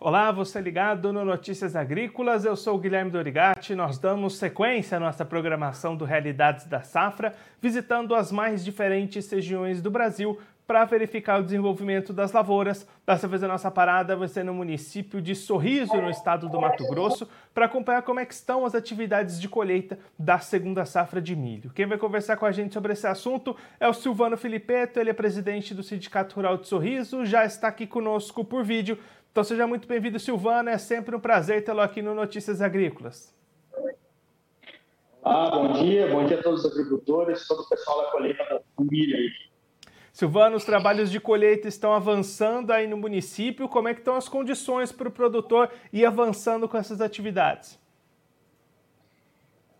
Olá, você ligado no Notícias Agrícolas, eu sou o Guilherme Dorigati. Nós damos sequência à nossa programação do Realidades da Safra, visitando as mais diferentes regiões do Brasil para verificar o desenvolvimento das lavouras. Dessa vez a nossa parada vai ser no município de Sorriso, no estado do Mato Grosso, para acompanhar como é estão as atividades de colheita da segunda safra de milho. Quem vai conversar com a gente sobre esse assunto é o Silvano Filipeto, ele é presidente do Sindicato Rural de Sorriso, já está aqui conosco por vídeo. Então seja muito bem-vindo, Silvano, é sempre um prazer tê-lo aqui no Notícias Agrícolas. Ah, bom dia, bom dia a todos os agricultores, todo o pessoal da colheita do milho aí. Silvano, os trabalhos de colheita estão avançando aí no município. Como é que estão as condições para o produtor ir avançando com essas atividades?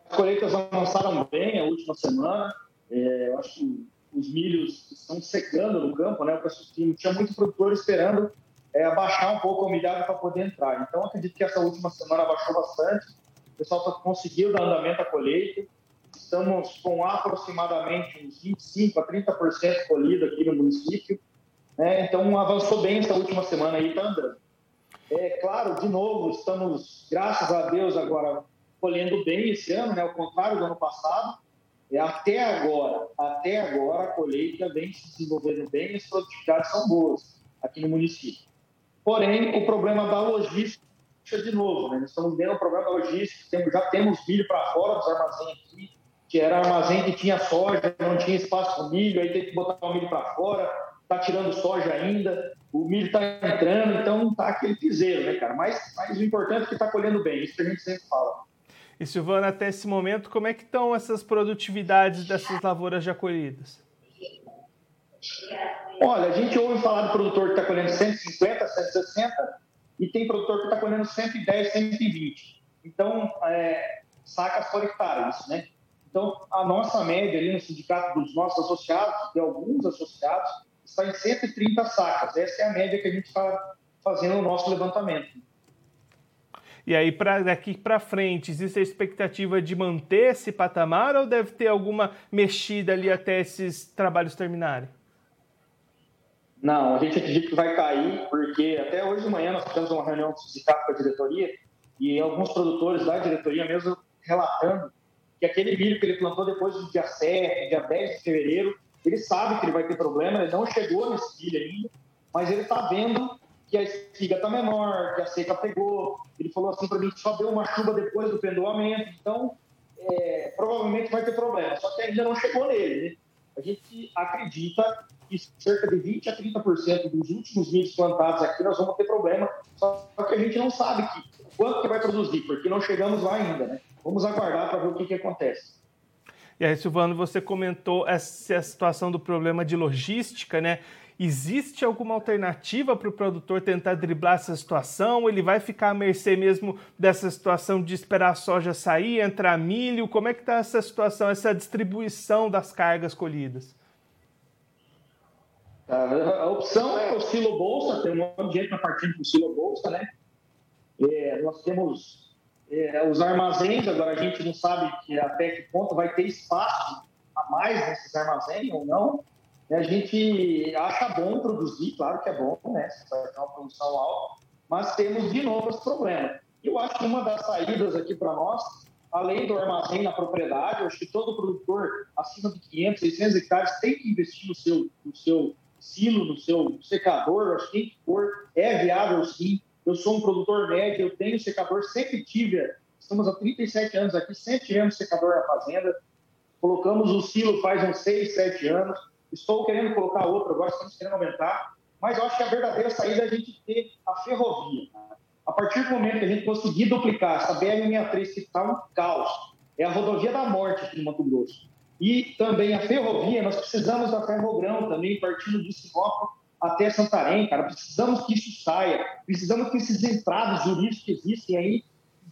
As colheitas avançaram bem a última semana. É, eu acho que os milhos estão secando no campo, né? Eu tinha muito produtor esperando é, abaixar um pouco a umidade para poder entrar. Então, acredito que essa última semana abaixou bastante. O pessoal tá, conseguiu dar andamento à colheita estamos com aproximadamente uns 25% a 30% colhido aqui no município. Né? Então, avançou bem essa última semana aí, tá andando. É claro, de novo, estamos, graças a Deus, agora colhendo bem esse ano, né? ao contrário do ano passado. E até agora, até agora, a colheita vem se desenvolvendo bem e as produtividades são boas aqui no município. Porém, o problema da logística, de novo, né? nós estamos vendo o problema da logística, já temos milho para fora dos armazéns aqui, que era armazém que tinha soja, não tinha espaço para milho, aí tem que botar o milho para fora, está tirando soja ainda, o milho está entrando, então está aquele piseiro, né, cara? Mas, mas o importante é que está colhendo bem, isso que a gente sempre fala. E Silvana, até esse momento, como é que estão essas produtividades dessas lavouras já colhidas? Olha, a gente ouve falar do produtor que está colhendo 150, 160 e tem produtor que está colhendo 110, 120. Então, é, sacas por hectare, isso, né? Então, a nossa média ali no sindicato dos nossos associados, de alguns associados, está em 130 sacas. Essa é a média que a gente está fazendo no nosso levantamento. E aí, pra, daqui para frente, existe a expectativa de manter esse patamar ou deve ter alguma mexida ali até esses trabalhos terminarem? Não, a gente acredita que vai cair, porque até hoje de manhã nós tivemos uma reunião do sindicato com a diretoria e alguns produtores da diretoria mesmo relatando que aquele milho que ele plantou depois do dia 7, dia 10 de fevereiro, ele sabe que ele vai ter problema, ele não chegou nesse milho ainda, mas ele está vendo que a espiga está menor, que a seca pegou. Ele falou assim para mim que só deu uma chuva depois do pendoamento, então é, provavelmente vai ter problema, só que ainda não chegou nele. Né? A gente acredita que cerca de 20 a 30% dos últimos milhos plantados aqui nós vamos ter problema, só que a gente não sabe que, quanto que vai produzir, porque não chegamos lá ainda, né? Vamos aguardar para ver o que, que acontece. E aí, Silvano, você comentou essa situação do problema de logística, né? Existe alguma alternativa para o produtor tentar driblar essa situação? Ele vai ficar à mercê mesmo dessa situação de esperar a soja sair, entrar milho? Como é que está essa situação, essa distribuição das cargas colhidas? A opção é o silo bolsa, tem um monte de gente tá partindo silo bolsa, né? É, nós temos é, os armazéns, agora a gente não sabe que até que ponto vai ter espaço a mais nesses armazéns ou não. A gente acha bom produzir, claro que é bom, né? Se vai ter uma produção alta, mas temos de novo esse problema. Eu acho que uma das saídas aqui para nós, além do armazém na propriedade, eu acho que todo produtor acima de 500, 600 hectares tem que investir no seu, no seu silo, no seu secador, acho que é viável sim, eu sou um produtor médio, eu tenho secador, sempre tive, estamos há 37 anos aqui, sempre tivemos secador na fazenda. Colocamos o silo faz uns 6, 7 anos. Estou querendo colocar outro, agora estamos querendo aumentar. Mas eu acho que a verdadeira saída é a gente ter a ferrovia. A partir do momento que a gente conseguir duplicar essa BR-63, que está um caos, é a rodovia da morte aqui no Mato Grosso. E também a ferrovia, nós precisamos da Ferrogrão também, partindo de Sinop até Santarém, cara. Precisamos que isso saia. Precisamos que esses entraves jurídicos que existem aí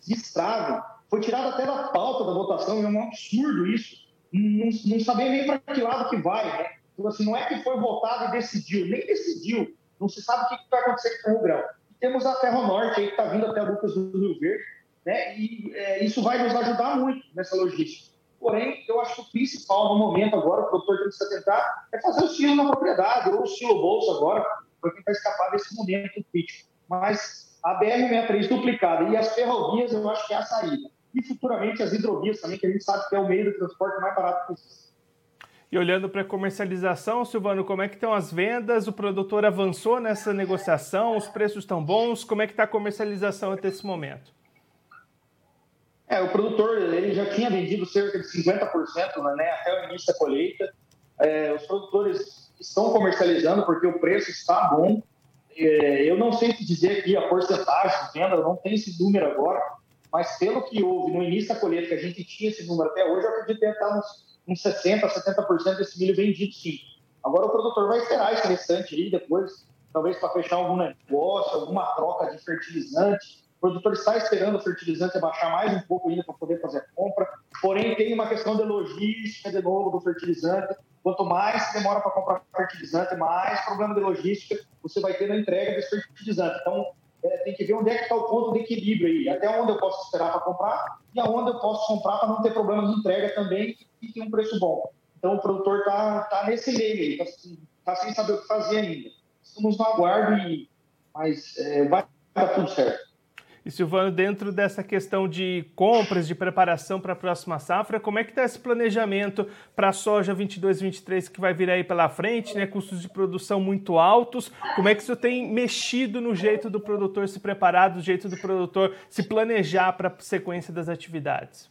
destravem. Foi tirado até da pauta da votação, é um absurdo isso. Não, não saber nem para que lado que vai, né? Então, assim, não é que foi votado e decidiu, nem decidiu. Não se sabe o que, vai acontecer com o Grão. Temos a Ferro Norte aí que está vindo até Lucas do Rio Verde, né? E é, isso vai nos ajudar muito nessa logística. Porém, eu acho que o principal no momento agora, o produtor tem que se atentar, é fazer o silo na propriedade, ou o silo bolso agora, para tentar escapar desse momento crítico. Mas a BR-63 duplicada e as ferrovias, eu acho que é a saída. E futuramente as hidrovias também, que a gente sabe que é o meio de transporte mais barato possível. E olhando para a comercialização, Silvano, como é que estão as vendas? O produtor avançou nessa negociação? Os preços estão bons? Como é que está a comercialização até esse momento? É, o produtor ele já tinha vendido cerca de 50% né, até o início da colheita. É, os produtores estão comercializando porque o preço está bom. É, eu não sei te dizer aqui a porcentagem de venda, não tenho esse número agora, mas pelo que houve no início da colheita, que a gente tinha esse número até hoje, eu acredito que está nos uns 60%, 70% desse milho vendido sim. Agora o produtor vai esperar esse restante aí depois, talvez para fechar algum negócio, alguma troca de fertilizante. O produtor está esperando o fertilizante baixar mais um pouco ainda para poder fazer a compra. Porém, tem uma questão de logística de novo do fertilizante. Quanto mais demora para comprar fertilizante, mais problema de logística você vai ter na entrega desse fertilizante. Então, é, tem que ver onde é que está o ponto de equilíbrio aí, até onde eu posso esperar para comprar e aonde eu posso comprar para não ter problema de entrega também e ter um preço bom. Então o produtor está tá nesse meio aí, está tá sem saber o que fazer ainda. Estamos no aguardo, e, mas é, vai dar tudo certo. E Silvano, dentro dessa questão de compras, de preparação para a próxima safra, como é que está esse planejamento para a soja 22-23 que vai vir aí pela frente, né? Custos de produção muito altos. Como é que isso tem mexido no jeito do produtor se preparar, do jeito do produtor se planejar para a sequência das atividades?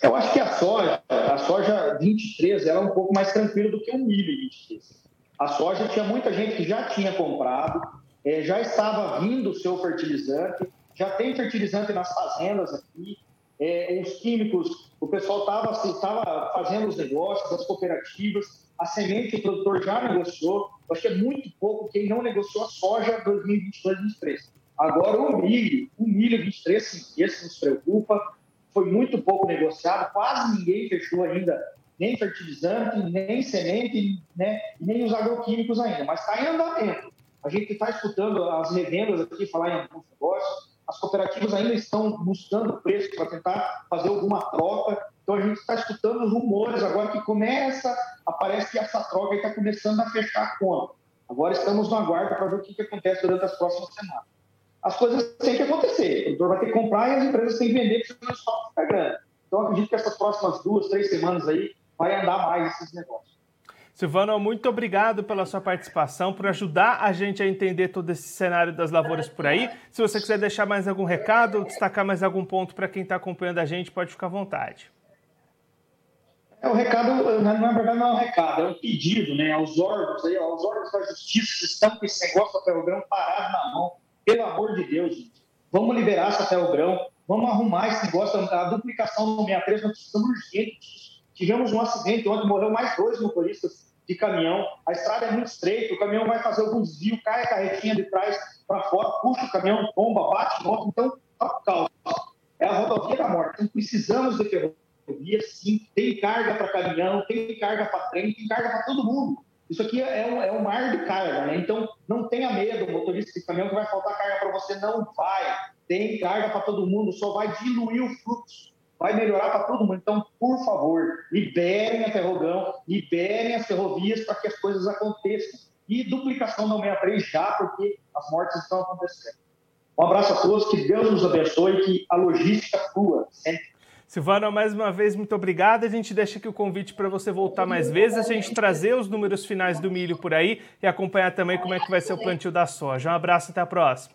Eu acho que a soja, a soja 23, ela é um pouco mais tranquila do que o milho 23. A soja tinha muita gente que já tinha comprado, é, já estava vindo o seu fertilizante, já tem fertilizante nas fazendas aqui, é, os químicos, o pessoal estava assim, fazendo os negócios, as cooperativas, a semente o produtor já negociou, acho que é muito pouco quem não negociou a soja 2022-2023. Agora o milho, o milho 23, sim, esse nos preocupa, foi muito pouco negociado, quase ninguém fechou ainda nem fertilizante, nem semente, né, nem os agroquímicos ainda, mas está em andamento. A gente está escutando as revendas aqui falar em alguns negócios, as cooperativas ainda estão buscando preço para tentar fazer alguma troca. Então a gente está escutando rumores agora que começa, aparece que essa troca está começando a fechar a conta. Agora estamos no aguardo para ver o que, que acontece durante as próximas semanas. As coisas têm que acontecer. O produtor vai ter que comprar e as empresas têm que vender porque o estoque fica grande. Então acredito que essas próximas duas, três semanas aí vai andar mais esses negócios. Silvano, muito obrigado pela sua participação, por ajudar a gente a entender todo esse cenário das lavouras por aí. Se você quiser deixar mais algum recado, destacar mais algum ponto para quem está acompanhando a gente, pode ficar à vontade. É, o recado, na verdade, não é um recado, é um pedido né, aos órgãos, aí, aos órgãos da justiça estão com esse negócio do papel grão parado na mão. Pelo amor de Deus, gente. Vamos liberar esse papel grão, vamos arrumar esse negócio, a duplicação no 63, nós precisamos urgente Tivemos um acidente onde morreu mais dois motoristas de caminhão, a estrada é muito estreita, o caminhão vai fazer algum desvio, cai a carretinha de trás para fora, puxa o caminhão, bomba, bate, volta, então, calma. É a rodovia da morte. Então, precisamos de ferrovia, sim, tem carga para caminhão, tem carga para trem, tem carga para todo mundo. Isso aqui é um, é um mar de carga, né? Então, não tenha medo, motorista de caminhão, que vai faltar carga para você. Não vai. Tem carga para todo mundo, só vai diluir o fluxo vai melhorar para todo mundo. Então, por favor, liberem a Ferrogão, liberem as ferrovias para que as coisas aconteçam. E duplicação da 63 já, porque as mortes estão acontecendo. Um abraço a todos, que Deus nos abençoe e que a logística flua sempre. Silvana, mais uma vez, muito obrigada. A gente deixa aqui o convite para você voltar mais vezes, a gente trazer os números finais do milho por aí e acompanhar também como é que vai ser o plantio da soja. Um abraço, até a próxima.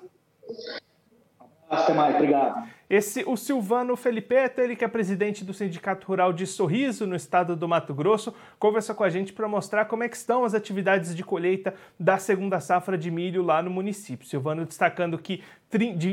Até mais, obrigado. Esse, o Silvano Felipeto, ele que é presidente do Sindicato Rural de Sorriso, no estado do Mato Grosso, conversa com a gente para mostrar como é que estão as atividades de colheita da segunda safra de milho lá no município. Silvano destacando que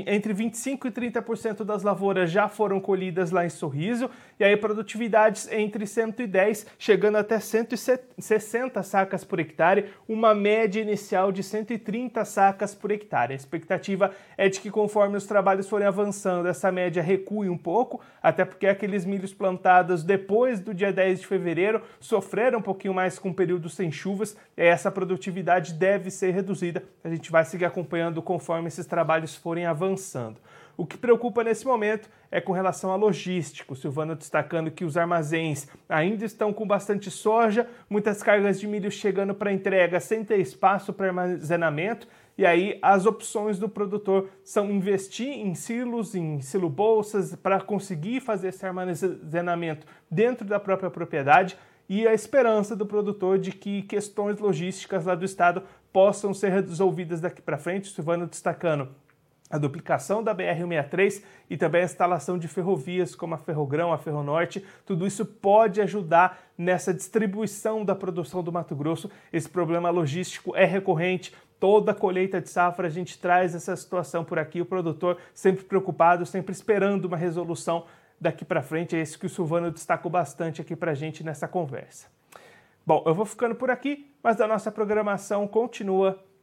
entre 25% e 30% das lavouras já foram colhidas lá em Sorriso, e aí produtividades entre 110 chegando até 160 sacas por hectare, uma média inicial de 130 sacas por hectare. A expectativa é de que conforme os trabalhos forem avançando, essa média recue um pouco, até porque aqueles milhos plantados depois do dia 10 de fevereiro sofreram um pouquinho mais com o período sem chuvas, e essa produtividade deve ser reduzida. A gente vai seguir acompanhando conforme esses trabalhos forem avançando. O que preocupa nesse momento é com relação à logística. Silvano destacando que os armazéns ainda estão com bastante soja, muitas cargas de milho chegando para entrega sem ter espaço para armazenamento E aí as opções do produtor são investir em silos, em silo bolsas, para conseguir fazer esse armazenamento dentro da própria propriedade e a esperança do produtor de que questões logísticas lá do estado possam ser resolvidas daqui para frente. Silvano destacando a duplicação da BR-163 e também a instalação de ferrovias como a Ferrogrão, a Ferronorte, tudo isso pode ajudar nessa distribuição da produção do Mato Grosso. Esse problema logístico é recorrente. Toda colheita de safra a gente traz essa situação por aqui, o produtor sempre preocupado, sempre esperando uma resolução daqui para frente. É isso que o Silvano destacou bastante aqui para a gente nessa conversa. Bom, eu vou ficando por aqui, mas a nossa programação continua